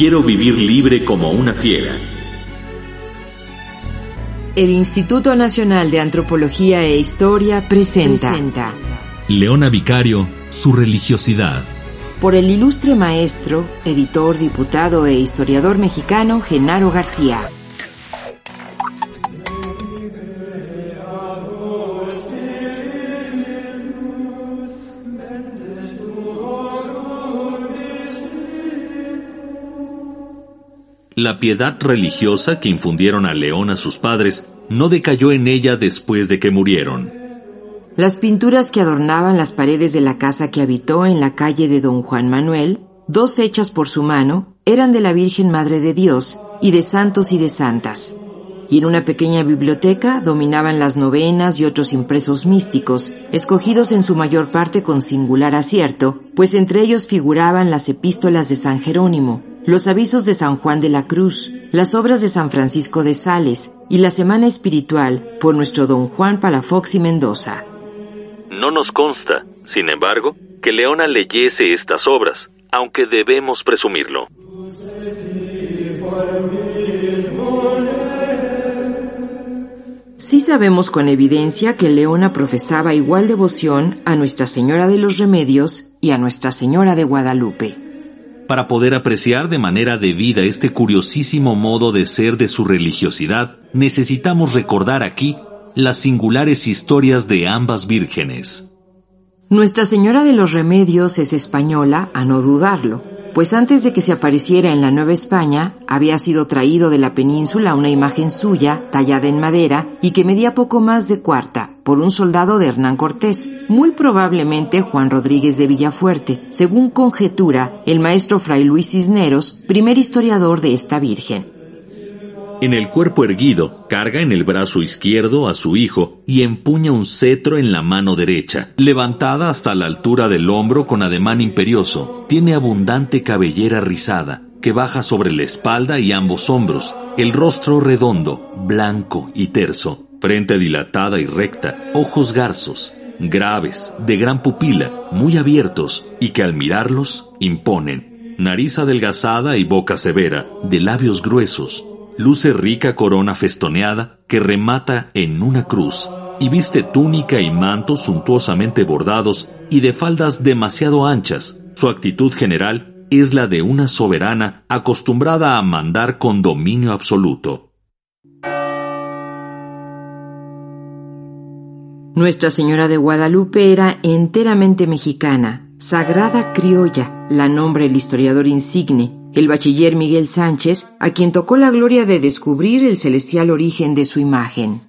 Quiero vivir libre como una fiera. El Instituto Nacional de Antropología e Historia presenta, Leona Vicario, su religiosidad. Por el ilustre maestro, editor, diputado e historiador mexicano Genaro García. La piedad religiosa que infundieron a León a sus padres no decayó en ella después de que murieron. Las pinturas que adornaban las paredes de la casa que habitó en la calle de Don Juan Manuel, dos hechas por su mano, eran de la Virgen Madre de Dios y de santos y de santas. Y en una pequeña biblioteca dominaban las novenas y otros impresos místicos, escogidos en su mayor parte con singular acierto, pues entre ellos figuraban las epístolas de San Jerónimo, los avisos de San Juan de la Cruz, las obras de San Francisco de Sales y la Semana Espiritual por nuestro don Juan Palafox y Mendoza. No nos consta, sin embargo, que Leona leyese estas obras, aunque debemos presumirlo. Sí sabemos con evidencia que Leona profesaba igual devoción a Nuestra Señora de los Remedios y a Nuestra Señora de Guadalupe para poder apreciar de manera debida este curiosísimo modo de ser de su religiosidad, necesitamos recordar aquí las singulares historias de ambas vírgenes. Nuestra Señora de los Remedios es española, a no dudarlo, pues antes de que se apareciera en la Nueva España, había sido traído de la península una imagen suya, tallada en madera, y que medía poco más de cuarta, por un soldado de Hernán Cortés, muy probablemente Juan Rodríguez de Villafuerte, según conjetura el maestro Fray Luis Cisneros, primer historiador de esta Virgen. En el cuerpo erguido, carga en el brazo izquierdo a su hijo y empuña un cetro en la mano derecha, levantada hasta la altura del hombro con ademán imperioso. Tiene abundante cabellera rizada, que baja sobre la espalda y ambos hombros, el rostro redondo, blanco y terso, frente dilatada y recta, ojos garzos, graves, de gran pupila, muy abiertos y que al mirarlos imponen, nariz adelgazada y boca severa, de labios gruesos, luce rica corona festoneada que remata en una cruz, y viste túnica y manto suntuosamente bordados y de faldas demasiado anchas. Su actitud general es la de una soberana acostumbrada a mandar con dominio absoluto. Nuestra Señora de Guadalupe era enteramente mexicana, sagrada criolla, la nombra el historiador insigne, el bachiller Miguel Sánchez, a quien tocó la gloria de descubrir el celestial origen de su imagen.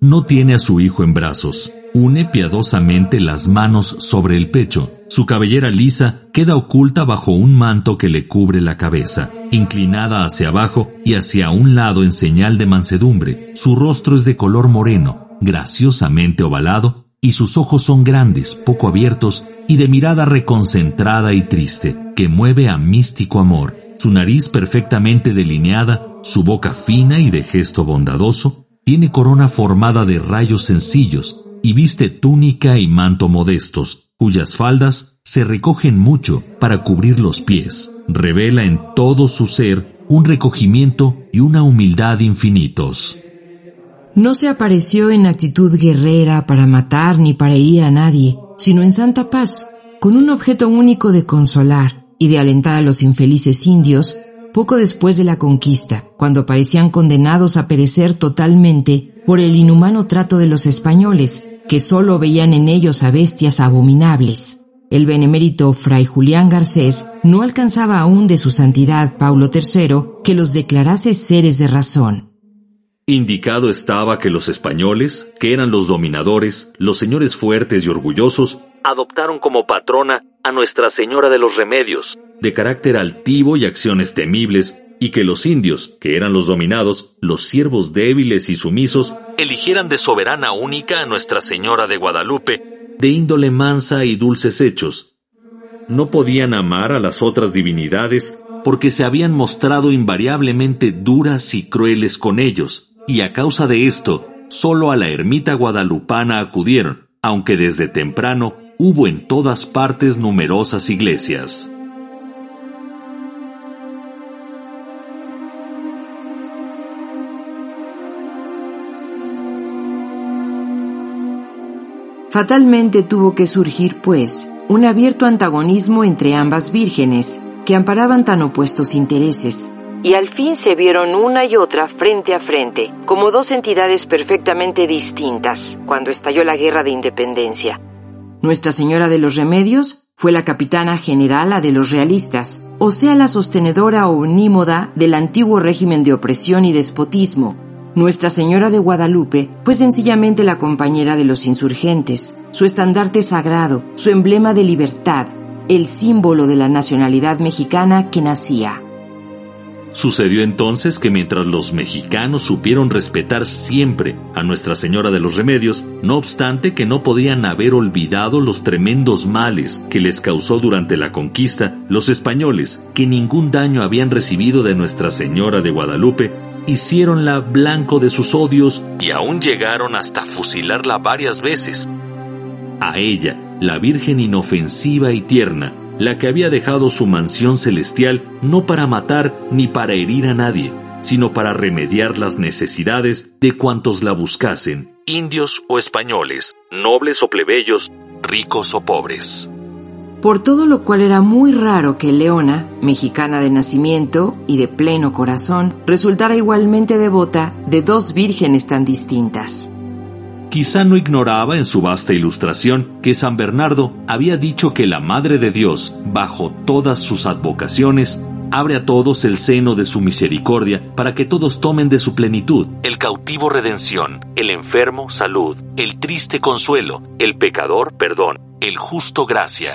No tiene a su hijo en brazos, une piadosamente las manos sobre el pecho, su cabellera lisa queda oculta bajo un manto que le cubre la cabeza, inclinada hacia abajo y hacia un lado en señal de mansedumbre, su rostro es de color moreno, graciosamente ovalado, y sus ojos son grandes, poco abiertos y de mirada reconcentrada y triste, que mueve a místico amor, su nariz perfectamente delineada, su boca fina y de gesto bondadoso, tiene corona formada de rayos sencillos y viste túnica y manto modestos, cuyas faldas se recogen mucho para cubrir los pies. Revela en todo su ser un recogimiento y una humildad infinitos. No se apareció en actitud guerrera para matar ni para herir a nadie, sino en santa paz, con un objeto único de consolar y de alentar a los infelices indios poco después de la conquista, cuando parecían condenados a perecer totalmente por el inhumano trato de los españoles, que sólo veían en ellos a bestias abominables. El benemérito fray Julián Garcés no alcanzaba aún de su santidad Paulo III que los declarase seres de razón. Indicado estaba que los españoles, que eran los dominadores, los señores fuertes y orgullosos, adoptaron como patrona a Nuestra Señora de los Remedios, de carácter altivo y acciones temibles, y que los indios, que eran los dominados, los siervos débiles y sumisos, eligieran de soberana única a Nuestra Señora de Guadalupe, de índole mansa y dulces hechos. No podían amar a las otras divinidades porque se habían mostrado invariablemente duras y crueles con ellos, y a causa de esto, solo a la ermita guadalupana acudieron, aunque desde temprano hubo en todas partes numerosas iglesias. Fatalmente tuvo que surgir, pues, un abierto antagonismo entre ambas vírgenes, que amparaban tan opuestos intereses. Y al fin se vieron una y otra frente a frente, como dos entidades perfectamente distintas, cuando estalló la Guerra de Independencia. Nuestra Señora de los Remedios fue la capitana generala de los realistas, o sea, la sostenedora omnímoda del antiguo régimen de opresión y despotismo, nuestra Señora de Guadalupe fue sencillamente la compañera de los insurgentes, su estandarte sagrado, su emblema de libertad, el símbolo de la nacionalidad mexicana que nacía. Sucedió entonces que mientras los mexicanos supieron respetar siempre a Nuestra Señora de los Remedios, no obstante que no podían haber olvidado los tremendos males que les causó durante la conquista los españoles, que ningún daño habían recibido de Nuestra Señora de Guadalupe, hicieronla blanco de sus odios y aún llegaron hasta fusilarla varias veces. A ella, la Virgen inofensiva y tierna, la que había dejado su mansión celestial no para matar ni para herir a nadie, sino para remediar las necesidades de cuantos la buscasen, indios o españoles, nobles o plebeyos, ricos o pobres por todo lo cual era muy raro que Leona, mexicana de nacimiento y de pleno corazón, resultara igualmente devota de dos vírgenes tan distintas. Quizá no ignoraba en su vasta ilustración que San Bernardo había dicho que la Madre de Dios, bajo todas sus advocaciones, abre a todos el seno de su misericordia para que todos tomen de su plenitud. El cautivo redención, el enfermo salud, el triste consuelo, el pecador perdón, el justo gracia,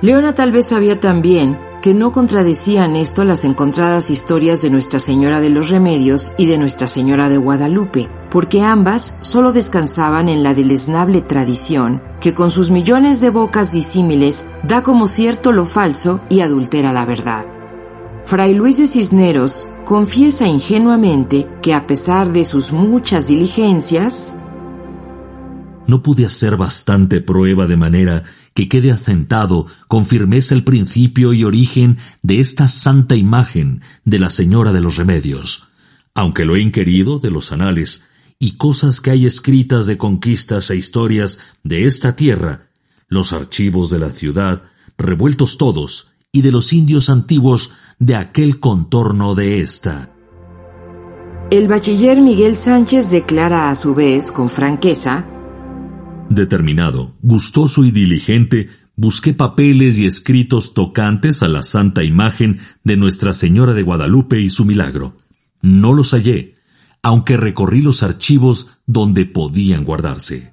Leona tal vez sabía también que no contradecían esto las encontradas historias de Nuestra Señora de los Remedios y de Nuestra Señora de Guadalupe, porque ambas solo descansaban en la deleznable tradición que con sus millones de bocas disímiles da como cierto lo falso y adultera la verdad. Fray Luis de Cisneros confiesa ingenuamente que a pesar de sus muchas diligencias, no pude hacer bastante prueba de manera que quede asentado con firmeza el principio y origen de esta santa imagen de la Señora de los Remedios, aunque lo he inquirido de los anales y cosas que hay escritas de conquistas e historias de esta tierra, los archivos de la ciudad, revueltos todos, y de los indios antiguos de aquel contorno de esta. El bachiller Miguel Sánchez declara a su vez con franqueza Determinado, gustoso y diligente, busqué papeles y escritos tocantes a la santa imagen de Nuestra Señora de Guadalupe y su milagro. No los hallé, aunque recorrí los archivos donde podían guardarse.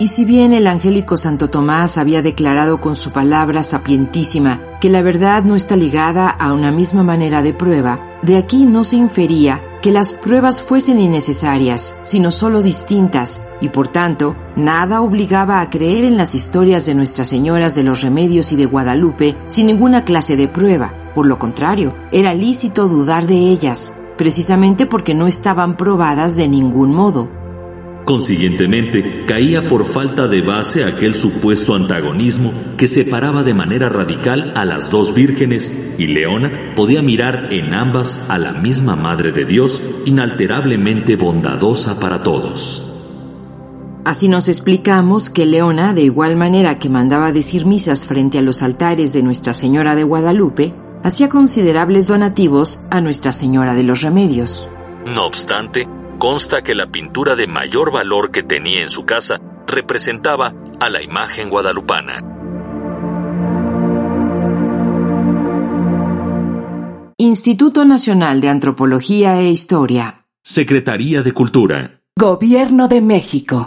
Y si bien el angélico Santo Tomás había declarado con su palabra sapientísima que la verdad no está ligada a una misma manera de prueba, de aquí no se infería que las pruebas fuesen innecesarias, sino solo distintas, y por tanto, nada obligaba a creer en las historias de Nuestras Señoras de los Remedios y de Guadalupe sin ninguna clase de prueba. Por lo contrario, era lícito dudar de ellas, precisamente porque no estaban probadas de ningún modo. Consiguientemente, caía por falta de base aquel supuesto antagonismo que separaba de manera radical a las dos vírgenes y Leona podía mirar en ambas a la misma Madre de Dios, inalterablemente bondadosa para todos. Así nos explicamos que Leona, de igual manera que mandaba decir misas frente a los altares de Nuestra Señora de Guadalupe, hacía considerables donativos a Nuestra Señora de los Remedios. No obstante, consta que la pintura de mayor valor que tenía en su casa representaba a la imagen guadalupana. Instituto Nacional de Antropología e Historia. Secretaría de Cultura. Gobierno de México.